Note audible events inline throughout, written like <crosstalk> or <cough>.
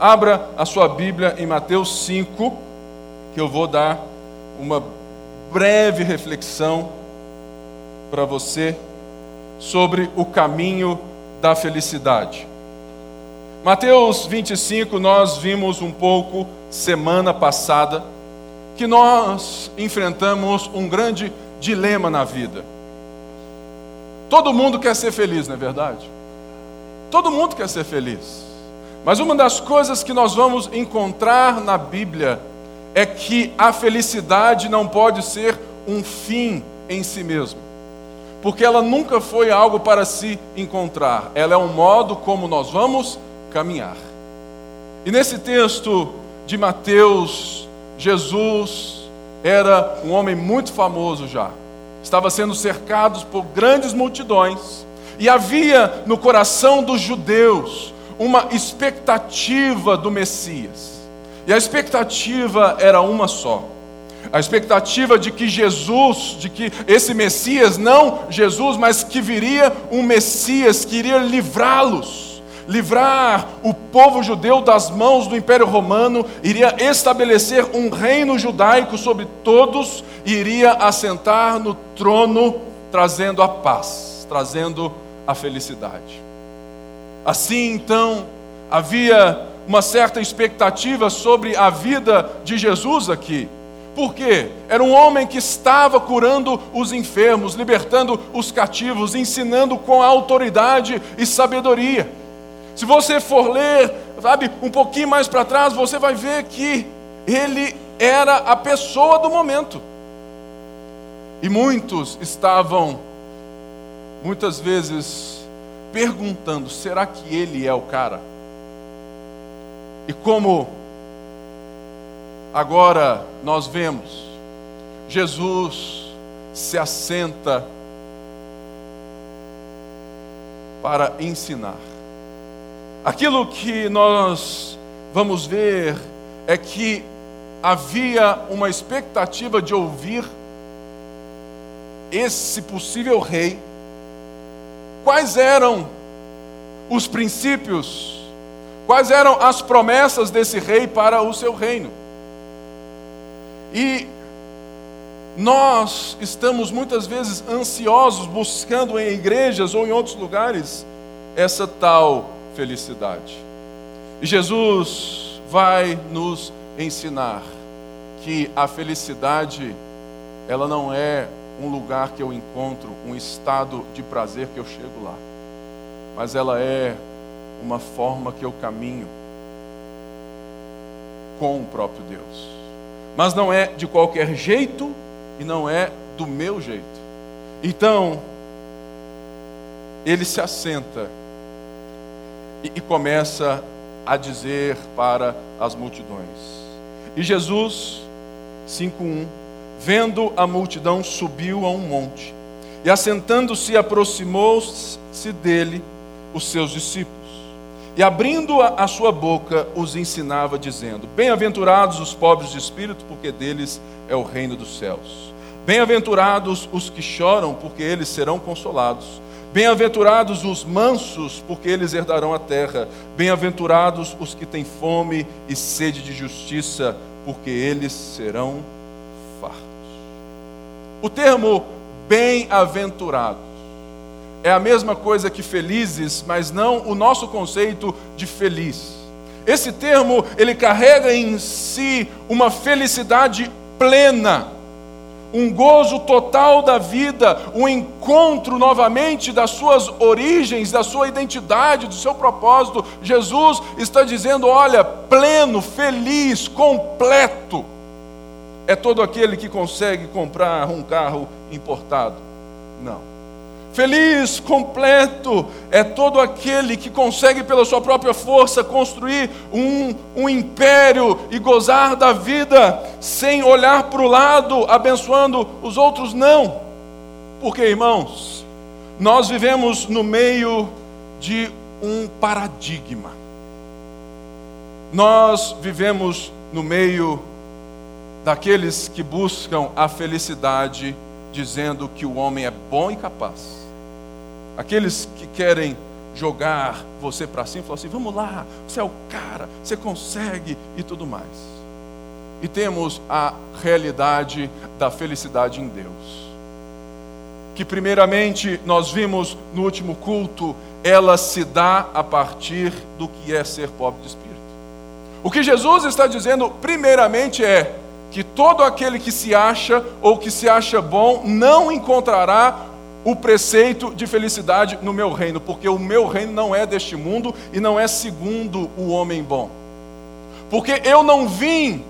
Abra a sua Bíblia em Mateus 5, que eu vou dar uma breve reflexão para você sobre o caminho da felicidade. Mateus 25, nós vimos um pouco semana passada que nós enfrentamos um grande dilema na vida. Todo mundo quer ser feliz, não é verdade? Todo mundo quer ser feliz. Mas uma das coisas que nós vamos encontrar na Bíblia é que a felicidade não pode ser um fim em si mesmo. Porque ela nunca foi algo para se encontrar, ela é um modo como nós vamos caminhar. E nesse texto de Mateus, Jesus era um homem muito famoso já. Estava sendo cercado por grandes multidões e havia no coração dos judeus uma expectativa do Messias. E a expectativa era uma só. A expectativa de que Jesus, de que esse Messias, não Jesus, mas que viria um Messias que iria livrá-los, livrar o povo judeu das mãos do Império Romano, iria estabelecer um reino judaico sobre todos e iria assentar no trono, trazendo a paz, trazendo a felicidade. Assim, então, havia uma certa expectativa sobre a vida de Jesus aqui. Por quê? Era um homem que estava curando os enfermos, libertando os cativos, ensinando com autoridade e sabedoria. Se você for ler, sabe, um pouquinho mais para trás, você vai ver que ele era a pessoa do momento. E muitos estavam, muitas vezes, perguntando: será que ele é o cara? E como agora nós vemos, Jesus se assenta para ensinar. Aquilo que nós vamos ver é que havia uma expectativa de ouvir esse possível rei quais eram os princípios, quais eram as promessas desse rei para o seu reino. E nós estamos muitas vezes ansiosos buscando em igrejas ou em outros lugares essa tal felicidade. E Jesus vai nos ensinar que a felicidade ela não é um lugar que eu encontro, um estado de prazer que eu chego lá. Mas ela é uma forma que eu caminho com o próprio Deus. Mas não é de qualquer jeito e não é do meu jeito. Então, ele se assenta e, e começa a dizer para as multidões. E Jesus 5:1 Vendo a multidão, subiu a um monte e, assentando-se, aproximou-se dele os seus discípulos. E, abrindo a, sua boca, os ensinava, dizendo: Bem-aventurados os pobres de espírito, porque deles é o reino dos céus. Bem-aventurados os que choram, porque eles serão consolados. Bem-aventurados os mansos, porque eles herdarão a terra. Bem-aventurados os que têm fome e sede de justiça, porque eles serão fartos. O termo bem-aventurados é a mesma coisa que felizes, mas não o nosso conceito de feliz. Esse termo, ele carrega em si uma felicidade plena, um gozo total da vida, um encontro novamente das suas origens, da sua identidade, do seu propósito. Jesus está dizendo: olha, pleno, feliz, completo é todo aquele que consegue comprar um carro importado. Não. Feliz, completo, é todo aquele que consegue, pela sua própria força, construir um, um império e gozar da vida sem olhar para o lado, abençoando os outros, não. Porque, irmãos, nós vivemos no meio de um paradigma. Nós vivemos no meio daqueles que buscam a felicidade dizendo que o homem é bom e capaz. Aqueles que querem jogar você para cima, falar assim: vamos lá, você é o cara, você consegue e tudo mais. E temos a realidade da felicidade em Deus. Que, primeiramente, nós vimos no último culto, ela se dá a partir do que é ser pobre de espírito. O que Jesus está dizendo, primeiramente, é que todo aquele que se acha ou que se acha bom não encontrará o preceito de felicidade no meu reino, porque o meu reino não é deste mundo e não é segundo o homem bom. Porque eu não vim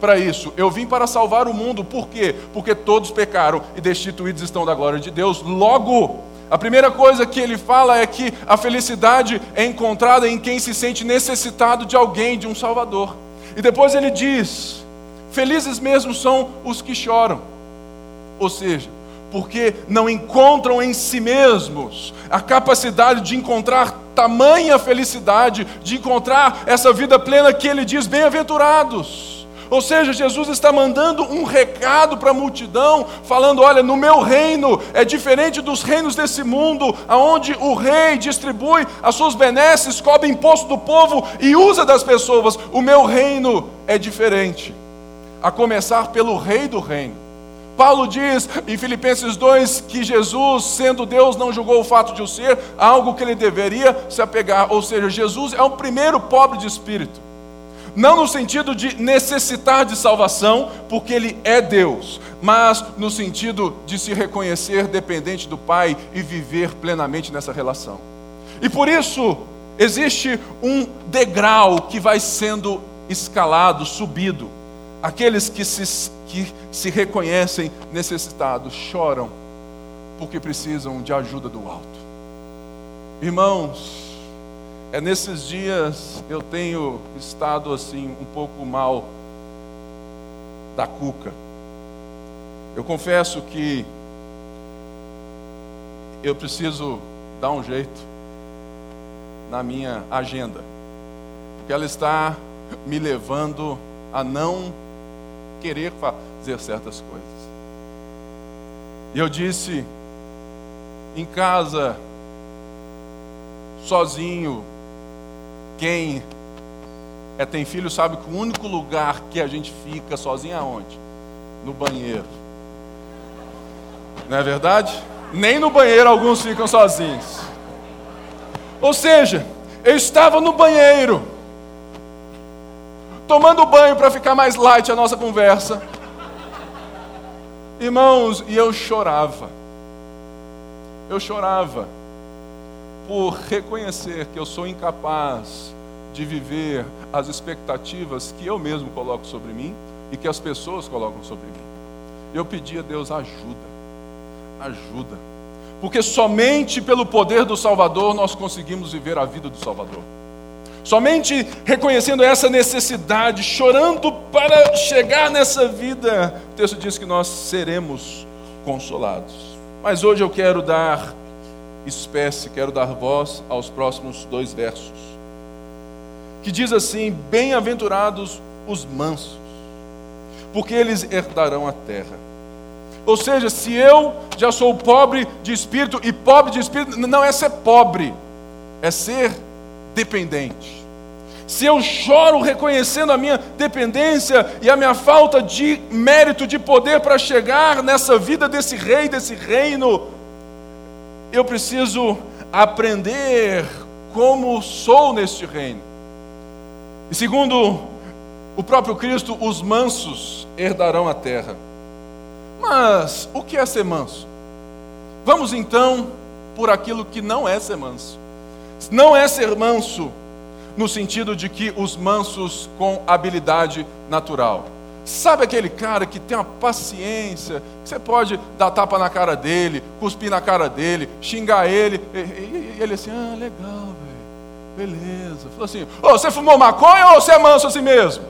para isso, eu vim para salvar o mundo, por quê? Porque todos pecaram e destituídos estão da glória de Deus. Logo, a primeira coisa que ele fala é que a felicidade é encontrada em quem se sente necessitado de alguém, de um Salvador. E depois ele diz: Felizes mesmo são os que choram. Ou seja, porque não encontram em si mesmos a capacidade de encontrar tamanha felicidade, de encontrar essa vida plena que ele diz: bem-aventurados. Ou seja, Jesus está mandando um recado para a multidão, falando: olha, no meu reino é diferente dos reinos desse mundo, aonde o rei distribui as suas benesses, cobra imposto do povo e usa das pessoas. O meu reino é diferente, a começar pelo rei do reino. Paulo diz em Filipenses 2 que Jesus, sendo Deus, não julgou o fato de o ser algo que ele deveria se apegar, ou seja, Jesus é o primeiro pobre de espírito não no sentido de necessitar de salvação, porque Ele é Deus, mas no sentido de se reconhecer dependente do Pai e viver plenamente nessa relação. E por isso, existe um degrau que vai sendo escalado, subido. Aqueles que se, que se reconhecem necessitados choram porque precisam de ajuda do alto. Irmãos, é nesses dias eu tenho estado assim um pouco mal da cuca. Eu confesso que eu preciso dar um jeito na minha agenda, porque ela está me levando a não querer fazer certas coisas. E eu disse, em casa, sozinho, quem é, tem filho sabe que o único lugar que a gente fica sozinho é onde? No banheiro. Não é verdade? Nem no banheiro alguns ficam sozinhos. Ou seja, eu estava no banheiro, tomando banho para ficar mais light a nossa conversa. Irmãos, e eu chorava. Eu chorava por reconhecer que eu sou incapaz de viver as expectativas que eu mesmo coloco sobre mim e que as pessoas colocam sobre mim. Eu pedi a Deus ajuda, ajuda, porque somente pelo poder do Salvador nós conseguimos viver a vida do Salvador. Somente reconhecendo essa necessidade, chorando para chegar nessa vida, o texto diz que nós seremos consolados. Mas hoje eu quero dar espécie, quero dar voz aos próximos dois versos. Que diz assim: Bem-aventurados os mansos, porque eles herdarão a terra. Ou seja, se eu já sou pobre de espírito, e pobre de espírito não é ser pobre, é ser dependente. Se eu choro reconhecendo a minha dependência e a minha falta de mérito, de poder para chegar nessa vida desse rei, desse reino, eu preciso aprender como sou neste reino. E segundo o próprio Cristo, os mansos herdarão a terra. Mas o que é ser manso? Vamos então por aquilo que não é ser manso. Não é ser manso no sentido de que os mansos com habilidade natural. Sabe aquele cara que tem uma paciência, você pode dar tapa na cara dele, cuspir na cara dele, xingar ele, e, e, e ele assim, ah, legal, velho, beleza. Falou assim, oh, você fumou maconha ou você é manso assim mesmo?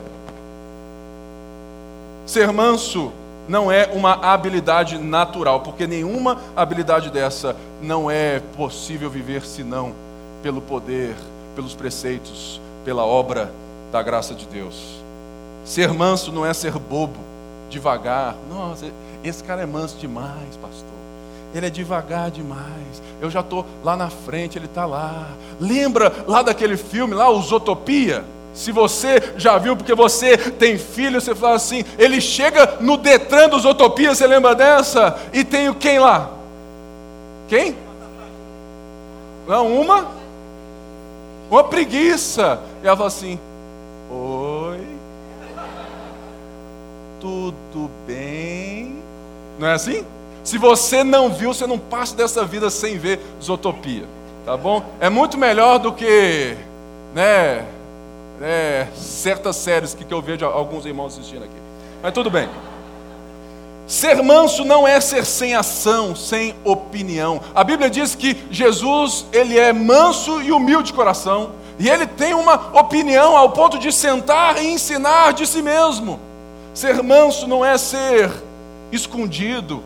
Ser manso não é uma habilidade natural, porque nenhuma habilidade dessa não é possível viver senão pelo poder, pelos preceitos, pela obra da graça de Deus. Ser manso não é ser bobo, devagar. Nossa, esse cara é manso demais, pastor. ele é devagar demais. Eu já estou lá na frente, ele está lá. Lembra lá daquele filme, lá, o? Se você já viu, porque você tem filho, você fala assim, ele chega no Detran dos Utopia, você lembra dessa? E tem o quem lá? Quem? Não, uma? Uma preguiça. E ela fala assim: Oi, tudo bem? Não é assim? Se você não viu, você não passa dessa vida sem ver Zootopia, tá bom? É muito melhor do que, né? é, certas séries que, que eu vejo alguns irmãos assistindo aqui. Mas tudo bem. Ser manso não é ser sem ação, sem opinião. A Bíblia diz que Jesus, ele é manso e humilde de coração, e ele tem uma opinião ao ponto de sentar e ensinar de si mesmo. Ser manso não é ser escondido.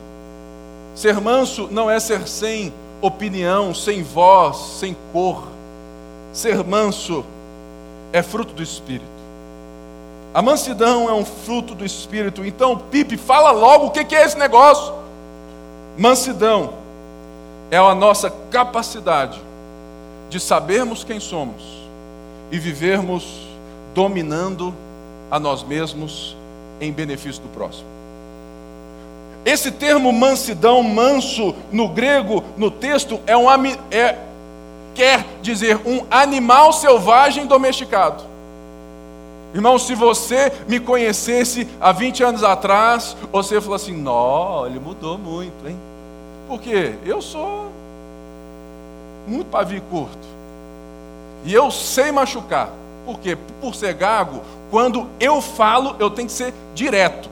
Ser manso não é ser sem opinião, sem voz, sem cor. Ser manso é fruto do Espírito. A mansidão é um fruto do Espírito. Então, Pipe, fala logo o que é esse negócio. Mansidão é a nossa capacidade de sabermos quem somos e vivermos dominando a nós mesmos em benefício do próximo. Esse termo mansidão, manso, no grego, no texto, é um, é, quer dizer um animal selvagem domesticado. Irmão, se você me conhecesse há 20 anos atrás, você falou assim: Nó, ele mudou muito, hein? Porque eu sou muito pavio curto. E eu sei machucar. Por quê? Por ser gago, quando eu falo, eu tenho que ser direto.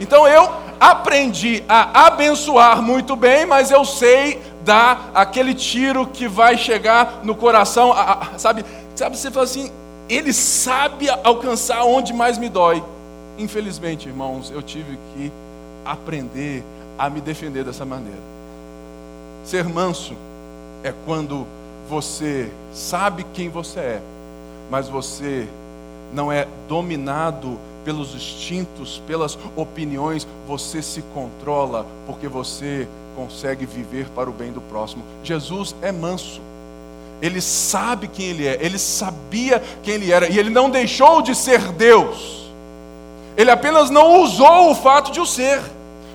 Então eu aprendi a abençoar muito bem, mas eu sei dar aquele tiro que vai chegar no coração, a, a, sabe? Sabe, você fala assim, ele sabe alcançar onde mais me dói. Infelizmente, irmãos, eu tive que aprender a me defender dessa maneira. Ser manso é quando você sabe quem você é, mas você não é dominado pelos instintos, pelas opiniões, você se controla porque você consegue viver para o bem do próximo. Jesus é manso. Ele sabe quem ele é, ele sabia quem ele era, e ele não deixou de ser Deus. Ele apenas não usou o fato de o ser.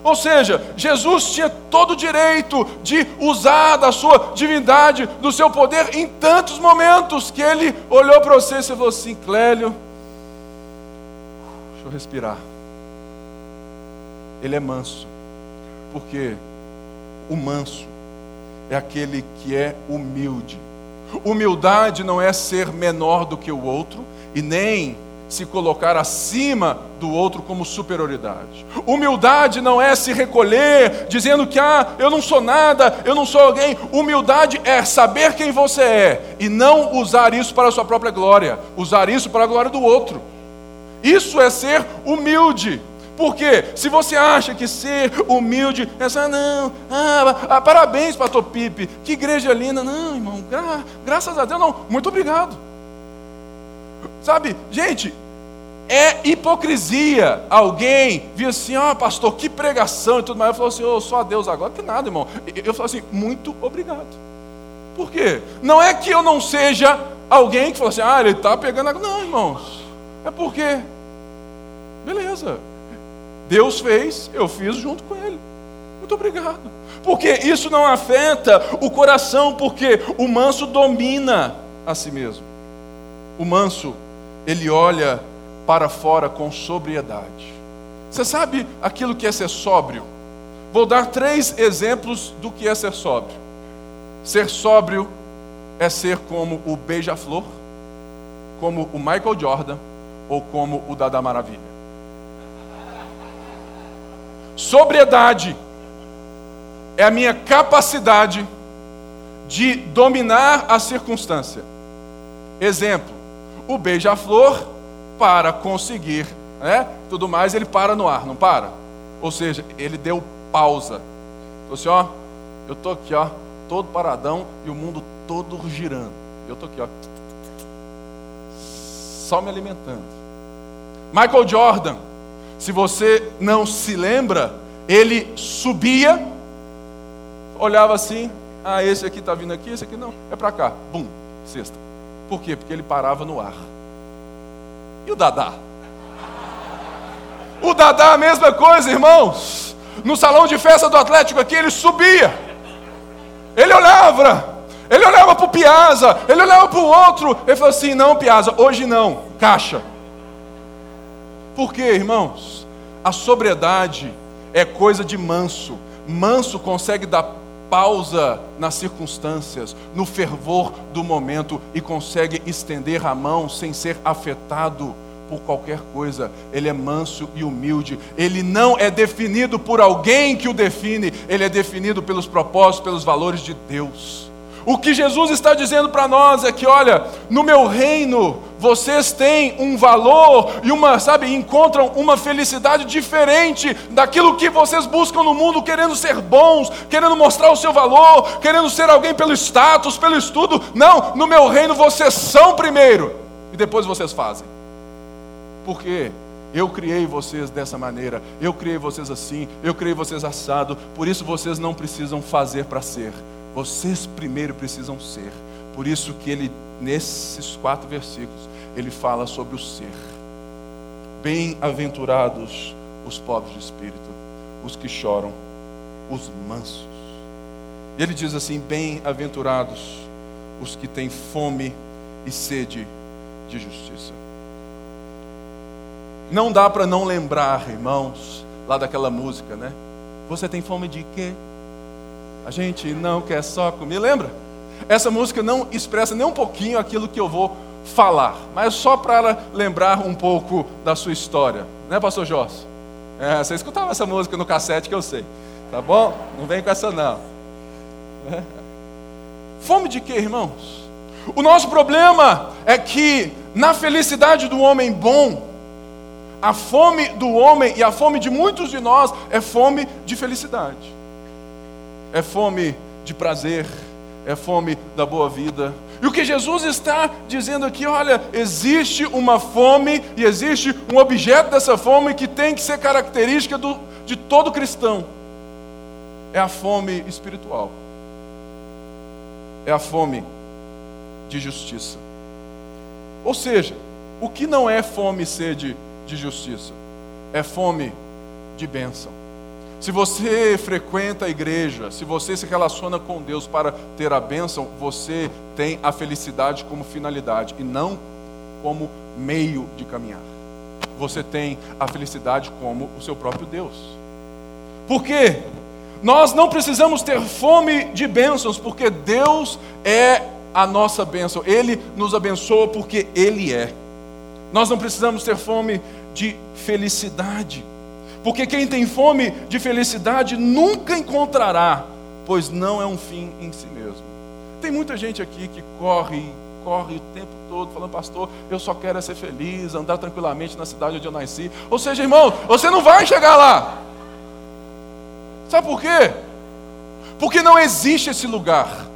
Ou seja, Jesus tinha todo o direito de usar da sua divindade, do seu poder, em tantos momentos que ele olhou para você e falou assim: Clélio, deixa eu respirar. Ele é manso, porque o manso é aquele que é humilde. Humildade não é ser menor do que o outro e nem se colocar acima do outro como superioridade. Humildade não é se recolher dizendo que ah, eu não sou nada, eu não sou alguém. Humildade é saber quem você é e não usar isso para a sua própria glória, usar isso para a glória do outro. Isso é ser humilde. Porque se você acha que ser humilde, essa ah, não, ah, ah, parabéns, pastor Pipe, que igreja linda, não, irmão, gra, graças a Deus, não, muito obrigado. Sabe, gente, é hipocrisia alguém vir assim, ah, pastor, que pregação e tudo mais. Eu falo assim, oh, só a Deus agora, que nada, irmão. Eu falo assim, muito obrigado. Por quê? Não é que eu não seja alguém que fala assim, ah, ele está pegando água. Não, irmãos. É porque, beleza, Deus fez, eu fiz junto com Ele. Muito obrigado. Porque isso não afeta o coração, porque o manso domina a si mesmo. O manso, ele olha para fora com sobriedade. Você sabe aquilo que é ser sóbrio? Vou dar três exemplos do que é ser sóbrio. Ser sóbrio é ser como o Beija-Flor, como o Michael Jordan ou como o Dada Maravilha. Sobriedade é a minha capacidade de dominar a circunstância. Exemplo: o beija-flor, para conseguir né, tudo mais, ele para no ar, não para? Ou seja, ele deu pausa. Então, assim, ó, eu estou aqui, ó, todo paradão e o mundo todo girando. Eu estou aqui, ó, só me alimentando. Michael Jordan, se você não se lembra, ele subia, olhava assim, ah, esse aqui está vindo aqui, esse aqui não, é para cá. Bum, sexta. Por quê? Porque ele parava no ar. E o Dadá? O Dadá a mesma coisa, irmãos. No salão de festa do Atlético aqui, ele subia. Ele olhava. Ele olhava para o Piazza, ele olhava para o outro. Ele falou assim: não, Piazza, hoje não, caixa. Por quê, irmãos? A sobriedade é coisa de manso. Manso consegue dar pausa nas circunstâncias, no fervor do momento e consegue estender a mão sem ser afetado por qualquer coisa. Ele é manso e humilde. Ele não é definido por alguém que o define, ele é definido pelos propósitos, pelos valores de Deus. O que Jesus está dizendo para nós é que, olha, no meu reino vocês têm um valor e uma, sabe, encontram uma felicidade diferente daquilo que vocês buscam no mundo, querendo ser bons, querendo mostrar o seu valor, querendo ser alguém pelo status, pelo estudo. Não, no meu reino vocês são primeiro e depois vocês fazem. Porque eu criei vocês dessa maneira, eu criei vocês assim, eu criei vocês assado, por isso vocês não precisam fazer para ser vocês primeiro precisam ser. Por isso que ele, nesses quatro versículos, ele fala sobre o ser. Bem-aventurados os pobres de espírito, os que choram, os mansos. E ele diz assim: Bem-aventurados os que têm fome e sede de justiça. Não dá para não lembrar, irmãos, lá daquela música, né? Você tem fome de quê? A gente não quer só comer, lembra? Essa música não expressa nem um pouquinho aquilo que eu vou falar, mas só para lembrar um pouco da sua história, né, Pastor Jorge? É, você escutava essa música no cassete que eu sei, tá bom? Não vem com essa não. É. Fome de quê, irmãos? O nosso problema é que na felicidade do homem bom, a fome do homem e a fome de muitos de nós é fome de felicidade é fome de prazer, é fome da boa vida. E o que Jesus está dizendo aqui, olha, existe uma fome e existe um objeto dessa fome que tem que ser característica do, de todo cristão. É a fome espiritual. É a fome de justiça. Ou seja, o que não é fome e sede de justiça? É fome de bênção. Se você frequenta a igreja, se você se relaciona com Deus para ter a bênção, você tem a felicidade como finalidade e não como meio de caminhar. Você tem a felicidade como o seu próprio Deus. Por quê? Nós não precisamos ter fome de bênçãos, porque Deus é a nossa bênção. Ele nos abençoa porque Ele é. Nós não precisamos ter fome de felicidade porque quem tem fome de felicidade nunca encontrará, pois não é um fim em si mesmo. Tem muita gente aqui que corre, corre o tempo todo falando, pastor, eu só quero é ser feliz, andar tranquilamente na cidade onde eu nasci. Ou seja, irmão, você não vai chegar lá. Sabe por quê? Porque não existe esse lugar.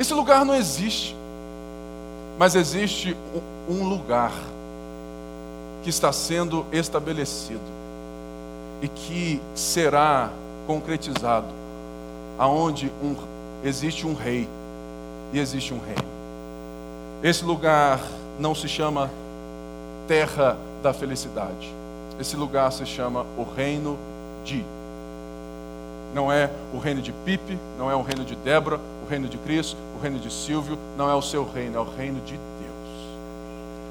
Esse lugar não existe. Mas existe um lugar que está sendo estabelecido e que será concretizado, aonde um, existe um rei e existe um reino. Esse lugar não se chama terra da felicidade. Esse lugar se chama o reino de. Não é o reino de Pipe, não é o reino de Débora, o reino de Cristo, o reino de Silvio, não é o seu reino, é o reino de Deus.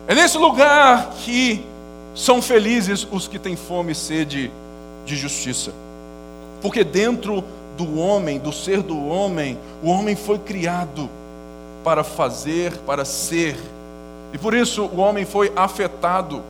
É nesse lugar que são felizes os que têm fome e sede de justiça. Porque dentro do homem, do ser do homem, o homem foi criado para fazer, para ser. E por isso o homem foi afetado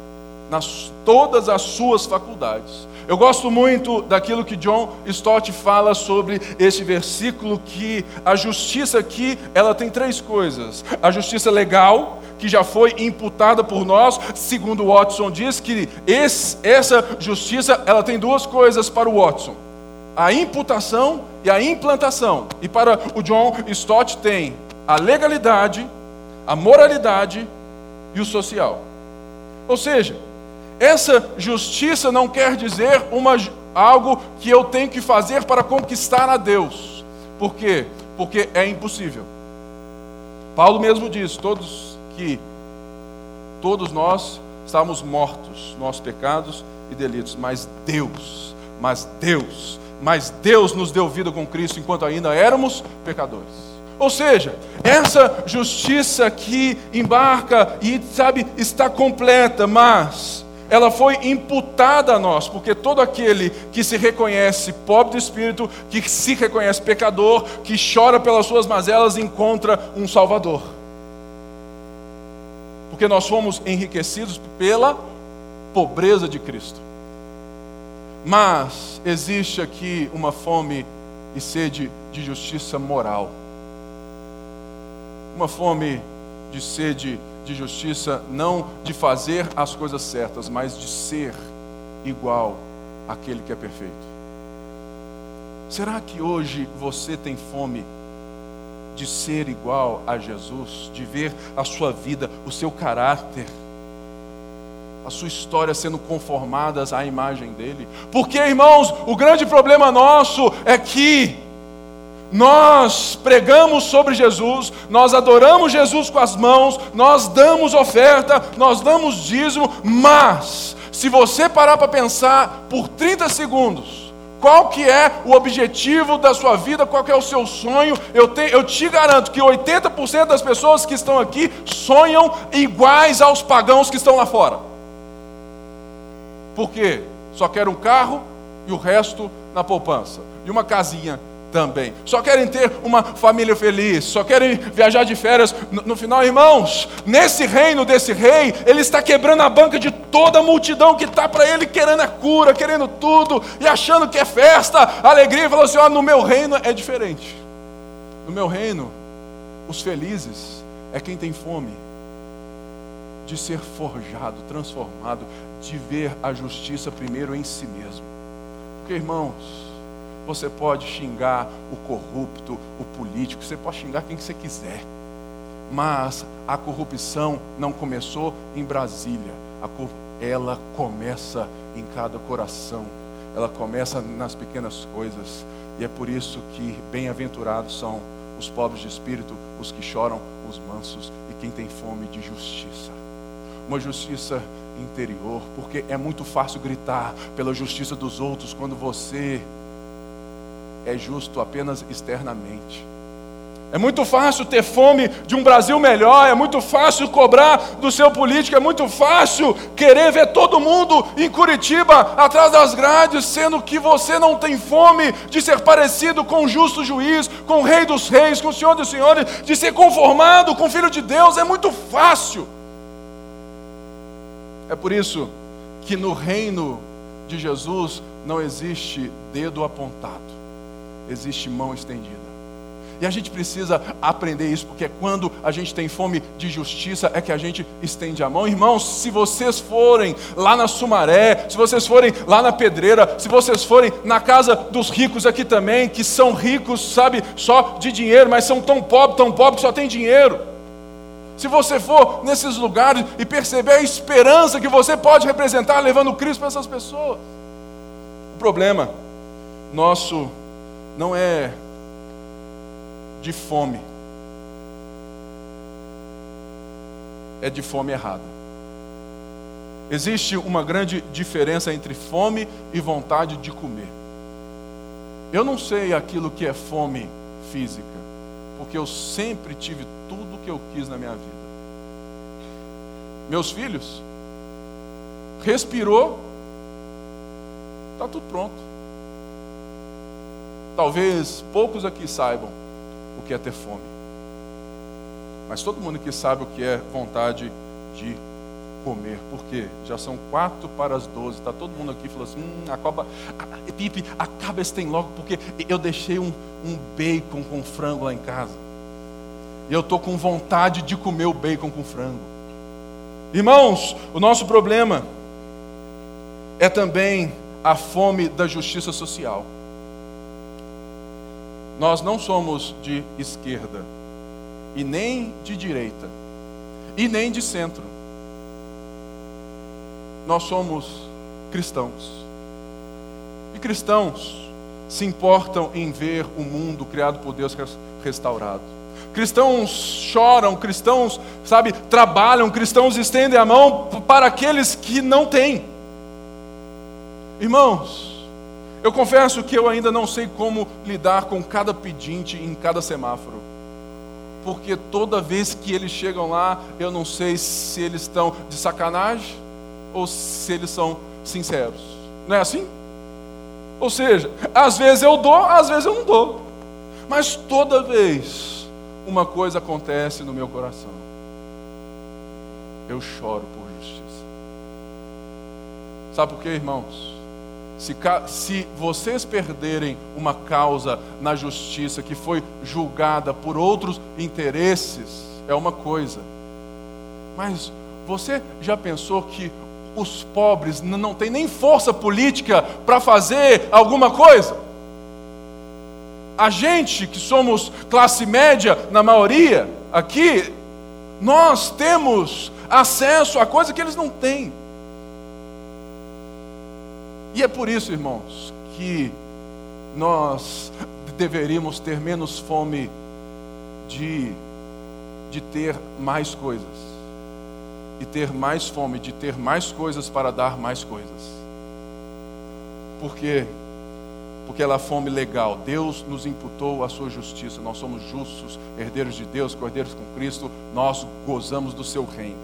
nas todas as suas faculdades. Eu gosto muito daquilo que John Stott fala sobre esse versículo que a justiça aqui, ela tem três coisas: a justiça legal, que já foi imputada por nós, segundo Watson diz que esse, essa justiça ela tem duas coisas para o Watson: a imputação e a implantação. E para o John Stott tem a legalidade, a moralidade e o social. Ou seja, essa justiça não quer dizer uma, algo que eu tenho que fazer para conquistar a Deus Por quê? Porque é impossível. Paulo mesmo diz: todos que todos nós estávamos mortos, nossos pecados e delitos, mas Deus, mas Deus, mas Deus nos deu vida com Cristo enquanto ainda éramos pecadores. Ou seja, essa justiça que embarca e, sabe, está completa, mas ela foi imputada a nós, porque todo aquele que se reconhece pobre de espírito, que se reconhece pecador, que chora pelas suas mazelas, encontra um Salvador. Porque nós fomos enriquecidos pela pobreza de Cristo. Mas existe aqui uma fome e sede de justiça moral uma fome de sede de justiça, não de fazer as coisas certas, mas de ser igual àquele que é perfeito. Será que hoje você tem fome de ser igual a Jesus, de ver a sua vida, o seu caráter, a sua história sendo conformadas à imagem dele? Porque, irmãos, o grande problema nosso é que nós pregamos sobre Jesus, nós adoramos Jesus com as mãos, nós damos oferta, nós damos dízimo, mas se você parar para pensar por 30 segundos, qual que é o objetivo da sua vida, qual que é o seu sonho, eu, te, eu te garanto que 80% das pessoas que estão aqui sonham iguais aos pagãos que estão lá fora. Por quê? Só quer um carro e o resto na poupança. E uma casinha também. Só querem ter uma família feliz, só querem viajar de férias. No, no, final, irmãos, nesse reino desse rei, ele está quebrando a banca de toda a multidão que está para ele querendo a cura, querendo tudo e achando que é festa, alegria. E falou assim: ó, no meu reino é diferente. No meu reino, os felizes é quem tem fome de ser forjado, transformado, de ver a justiça primeiro em si mesmo. Porque, irmãos, você pode xingar o corrupto, o político, você pode xingar quem você quiser. Mas a corrupção não começou em Brasília, ela começa em cada coração, ela começa nas pequenas coisas. E é por isso que bem-aventurados são os pobres de espírito, os que choram, os mansos e quem tem fome de justiça. Uma justiça interior, porque é muito fácil gritar pela justiça dos outros quando você é justo apenas externamente. É muito fácil ter fome de um Brasil melhor, é muito fácil cobrar do seu político, é muito fácil querer ver todo mundo em Curitiba atrás das grades, sendo que você não tem fome de ser parecido com o justo juiz, com o Rei dos Reis, com o Senhor dos Senhores, de ser conformado com o Filho de Deus, é muito fácil. É por isso que no reino de Jesus não existe dedo apontado existe mão estendida. E a gente precisa aprender isso, porque quando a gente tem fome de justiça é que a gente estende a mão. Irmãos, se vocês forem lá na Sumaré, se vocês forem lá na Pedreira, se vocês forem na casa dos ricos aqui também, que são ricos, sabe, só de dinheiro, mas são tão pobres, tão pobres que só tem dinheiro. Se você for nesses lugares e perceber a esperança que você pode representar levando Cristo para essas pessoas. O problema nosso não é de fome, é de fome errada. Existe uma grande diferença entre fome e vontade de comer. Eu não sei aquilo que é fome física, porque eu sempre tive tudo o que eu quis na minha vida. Meus filhos, respirou, está tudo pronto. Talvez poucos aqui saibam o que é ter fome. Mas todo mundo aqui sabe o que é vontade de comer. Por quê? Já são quatro para as doze. Está todo mundo aqui falando assim: hum, acaba, Pipe, acaba esse tem logo, porque eu deixei um, um bacon com frango lá em casa. E eu estou com vontade de comer o bacon com frango. Irmãos, o nosso problema é também a fome da justiça social. Nós não somos de esquerda, e nem de direita, e nem de centro. Nós somos cristãos. E cristãos se importam em ver o mundo criado por Deus restaurado. Cristãos choram, cristãos, sabe, trabalham, cristãos estendem a mão para aqueles que não têm. Irmãos, eu confesso que eu ainda não sei como lidar com cada pedinte em cada semáforo. Porque toda vez que eles chegam lá, eu não sei se eles estão de sacanagem ou se eles são sinceros. Não é assim? Ou seja, às vezes eu dou, às vezes eu não dou. Mas toda vez uma coisa acontece no meu coração. Eu choro por justiça. Sabe por quê, irmãos? Se, se, vocês perderem uma causa na justiça que foi julgada por outros interesses, é uma coisa. Mas você já pensou que os pobres não têm nem força política para fazer alguma coisa? A gente que somos classe média, na maioria aqui, nós temos acesso a coisa que eles não têm. E é por isso, irmãos, que nós deveríamos ter menos fome de, de ter mais coisas, e ter mais fome de ter mais coisas para dar mais coisas. Por quê? porque ela é fome legal. Deus nos imputou a sua justiça. Nós somos justos, herdeiros de Deus, cordeiros com Cristo. Nós gozamos do seu reino.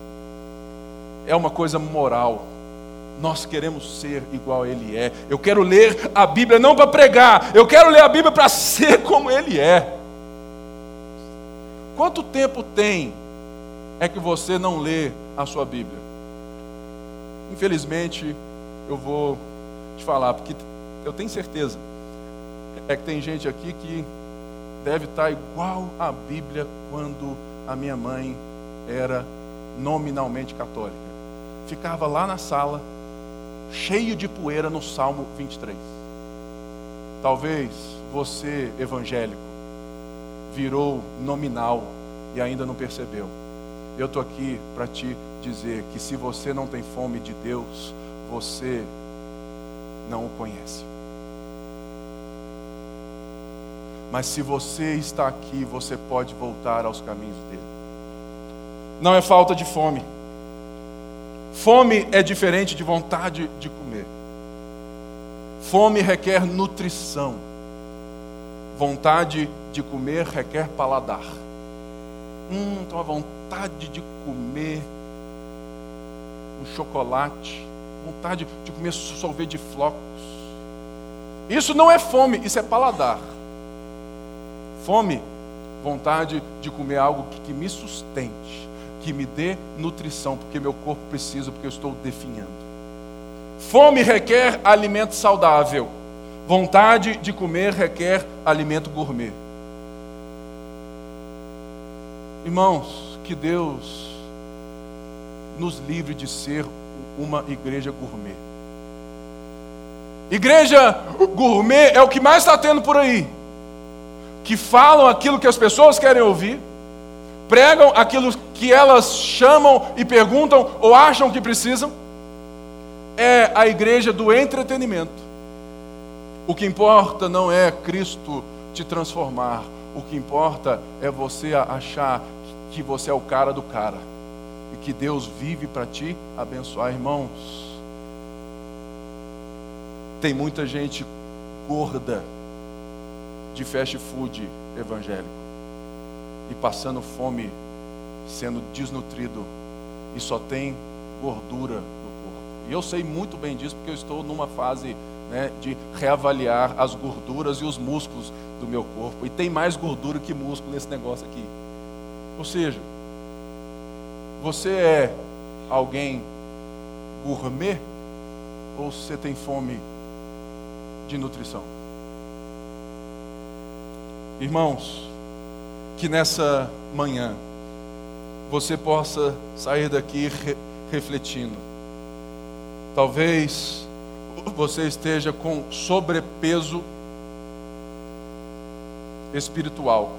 É uma coisa moral. Nós queremos ser igual Ele é. Eu quero ler a Bíblia não para pregar, eu quero ler a Bíblia para <laughs> ser como Ele é. Quanto tempo tem é que você não lê a sua Bíblia? Infelizmente, eu vou te falar, porque eu tenho certeza é que tem gente aqui que deve estar igual a Bíblia quando a minha mãe era nominalmente católica. Ficava lá na sala, cheio de poeira no Salmo 23. Talvez você, evangélico, virou nominal e ainda não percebeu. Eu estou aqui para te dizer que se você não tem fome de Deus, você não o conhece. Mas se você está aqui, você pode voltar aos caminhos dele. Não é falta de fome. Fome é diferente de vontade de comer. Fome requer nutrição. Vontade de comer requer paladar. Hum, então a vontade de comer um chocolate, vontade de comer sorvete de flocos. Isso não é fome, isso é paladar. Fome, vontade de comer algo que, que me sustente, que me dê nutrição, porque meu corpo precisa, porque eu estou definhando. Fome requer alimento saudável. Vontade de comer requer alimento gourmet. Irmãos, que Deus nos livre de ser uma igreja gourmet. Igreja gourmet é o que mais está tendo por aí que falam aquilo que as pessoas querem ouvir, pregam aquilo que elas chamam e perguntam ou acham que precisam, é a igreja do entretenimento. O que importa não é Cristo te transformar, o que importa é você achar que você é o cara do cara e que Deus vive para te abençoar, irmãos. Tem muita gente gorda de fast food evangélico e passando fome, sendo desnutrido e só tem gordura no corpo. E eu sei muito bem disso porque eu estou numa fase né, de reavaliar as gorduras e os músculos do meu corpo. E tem mais gordura que músculo nesse negócio aqui. Ou seja, você é alguém gourmet ou você tem fome de nutrição? Irmãos, que nessa manhã você possa sair daqui re refletindo. Talvez você esteja com sobrepeso espiritual.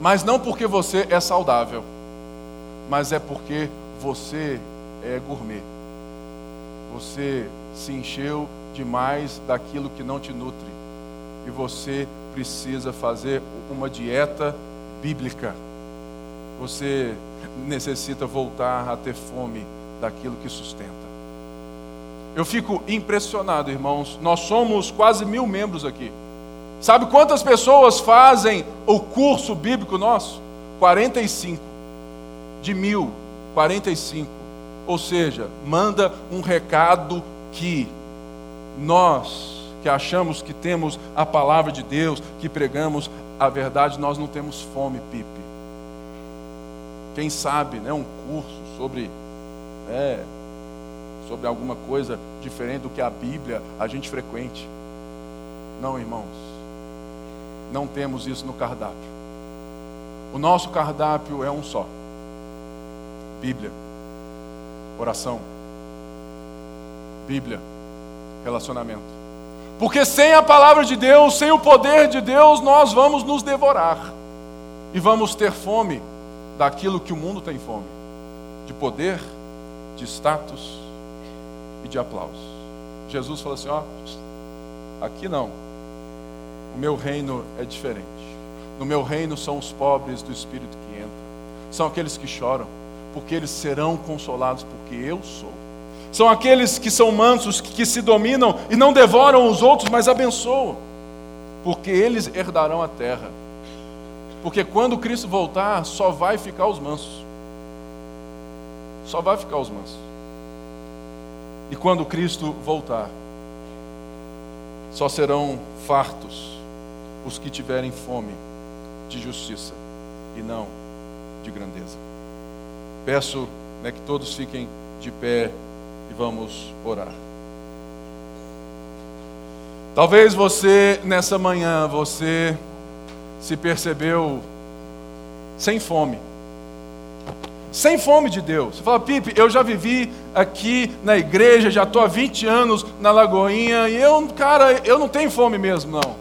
Mas não porque você é saudável, mas é porque você é gourmet. você se encheu demais daquilo que não te nutre. E você precisa fazer uma dieta bíblica. Você necessita voltar a ter fome daquilo que sustenta. Eu fico impressionado, irmãos. Nós somos quase mil membros aqui. Sabe quantas pessoas fazem o curso bíblico nosso? 45. De mil, 45. Ou seja, manda um recado que nós que achamos que temos a palavra de Deus, que pregamos a verdade, nós não temos fome, Pipe. Quem sabe, né, um curso sobre é, sobre alguma coisa diferente do que a Bíblia a gente frequente. Não, irmãos. Não temos isso no cardápio. O nosso cardápio é um só: Bíblia, oração, Bíblia, relacionamento. Porque sem a palavra de Deus, sem o poder de Deus, nós vamos nos devorar e vamos ter fome daquilo que o mundo tem fome: de poder, de status, e de aplausos. Jesus falou assim: ó, aqui não. O meu reino é diferente. No meu reino são os pobres do espírito que entram. São aqueles que choram, porque eles serão consolados, porque eu sou. São aqueles que são mansos, que se dominam e não devoram os outros, mas abençoam, porque eles herdarão a terra. Porque quando Cristo voltar, só vai ficar os mansos. Só vai ficar os mansos. E quando Cristo voltar, só serão fartos os que tiverem fome de justiça e não de grandeza. Peço né, que todos fiquem de pé e vamos orar. Talvez você nessa manhã você se percebeu sem fome sem fome de Deus. Você fala, Pipe, eu já vivi aqui na igreja, já estou há 20 anos na Lagoinha, e eu, cara, eu não tenho fome mesmo, não.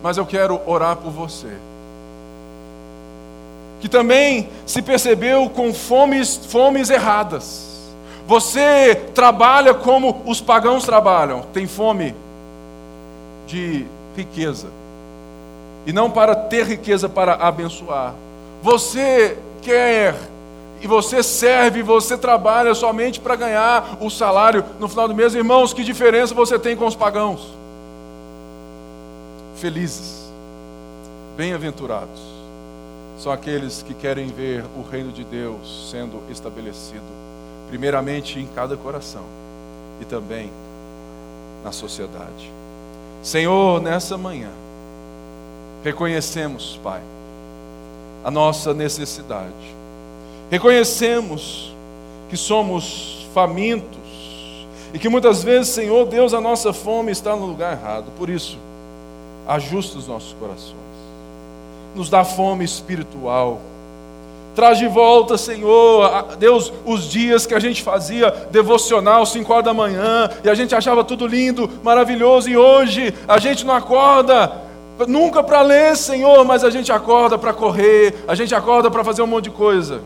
Mas eu quero orar por você. Que também se percebeu com fomes, fomes erradas. Você trabalha como os pagãos trabalham, tem fome de riqueza. E não para ter riqueza para abençoar você quer e você serve, você trabalha somente para ganhar o salário no final do mês, irmãos, que diferença você tem com os pagãos? Felizes, bem-aventurados, são aqueles que querem ver o reino de Deus sendo estabelecido, primeiramente em cada coração e também na sociedade. Senhor, nessa manhã, reconhecemos, Pai, a nossa necessidade. Reconhecemos que somos famintos e que muitas vezes, Senhor Deus, a nossa fome está no lugar errado. Por isso, ajusta os nossos corações, nos dá fome espiritual. Traz de volta, Senhor, Deus, os dias que a gente fazia devocional, 5 horas da manhã, e a gente achava tudo lindo, maravilhoso, e hoje a gente não acorda nunca para ler, Senhor, mas a gente acorda para correr, a gente acorda para fazer um monte de coisa.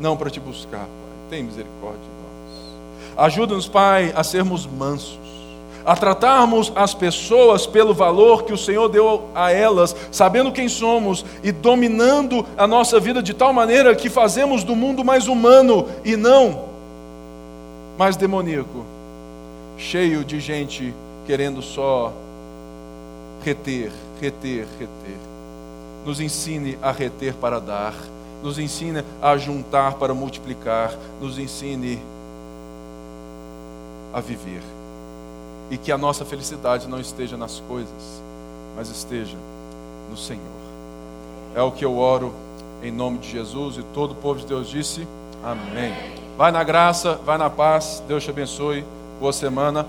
Não para te buscar, Pai. Tem misericórdia de nós. Ajuda-nos, Pai, a sermos mansos, a tratarmos as pessoas pelo valor que o Senhor deu a elas, sabendo quem somos e dominando a nossa vida de tal maneira que fazemos do mundo mais humano e não mais demoníaco, cheio de gente querendo só reter, reter, reter. Nos ensine a reter para dar, nos ensine a juntar para multiplicar, nos ensine a viver. E que a nossa felicidade não esteja nas coisas, mas esteja no Senhor. É o que eu oro em nome de Jesus e todo o povo de Deus disse: Amém. Vai na graça, vai na paz, Deus te abençoe. Boa semana.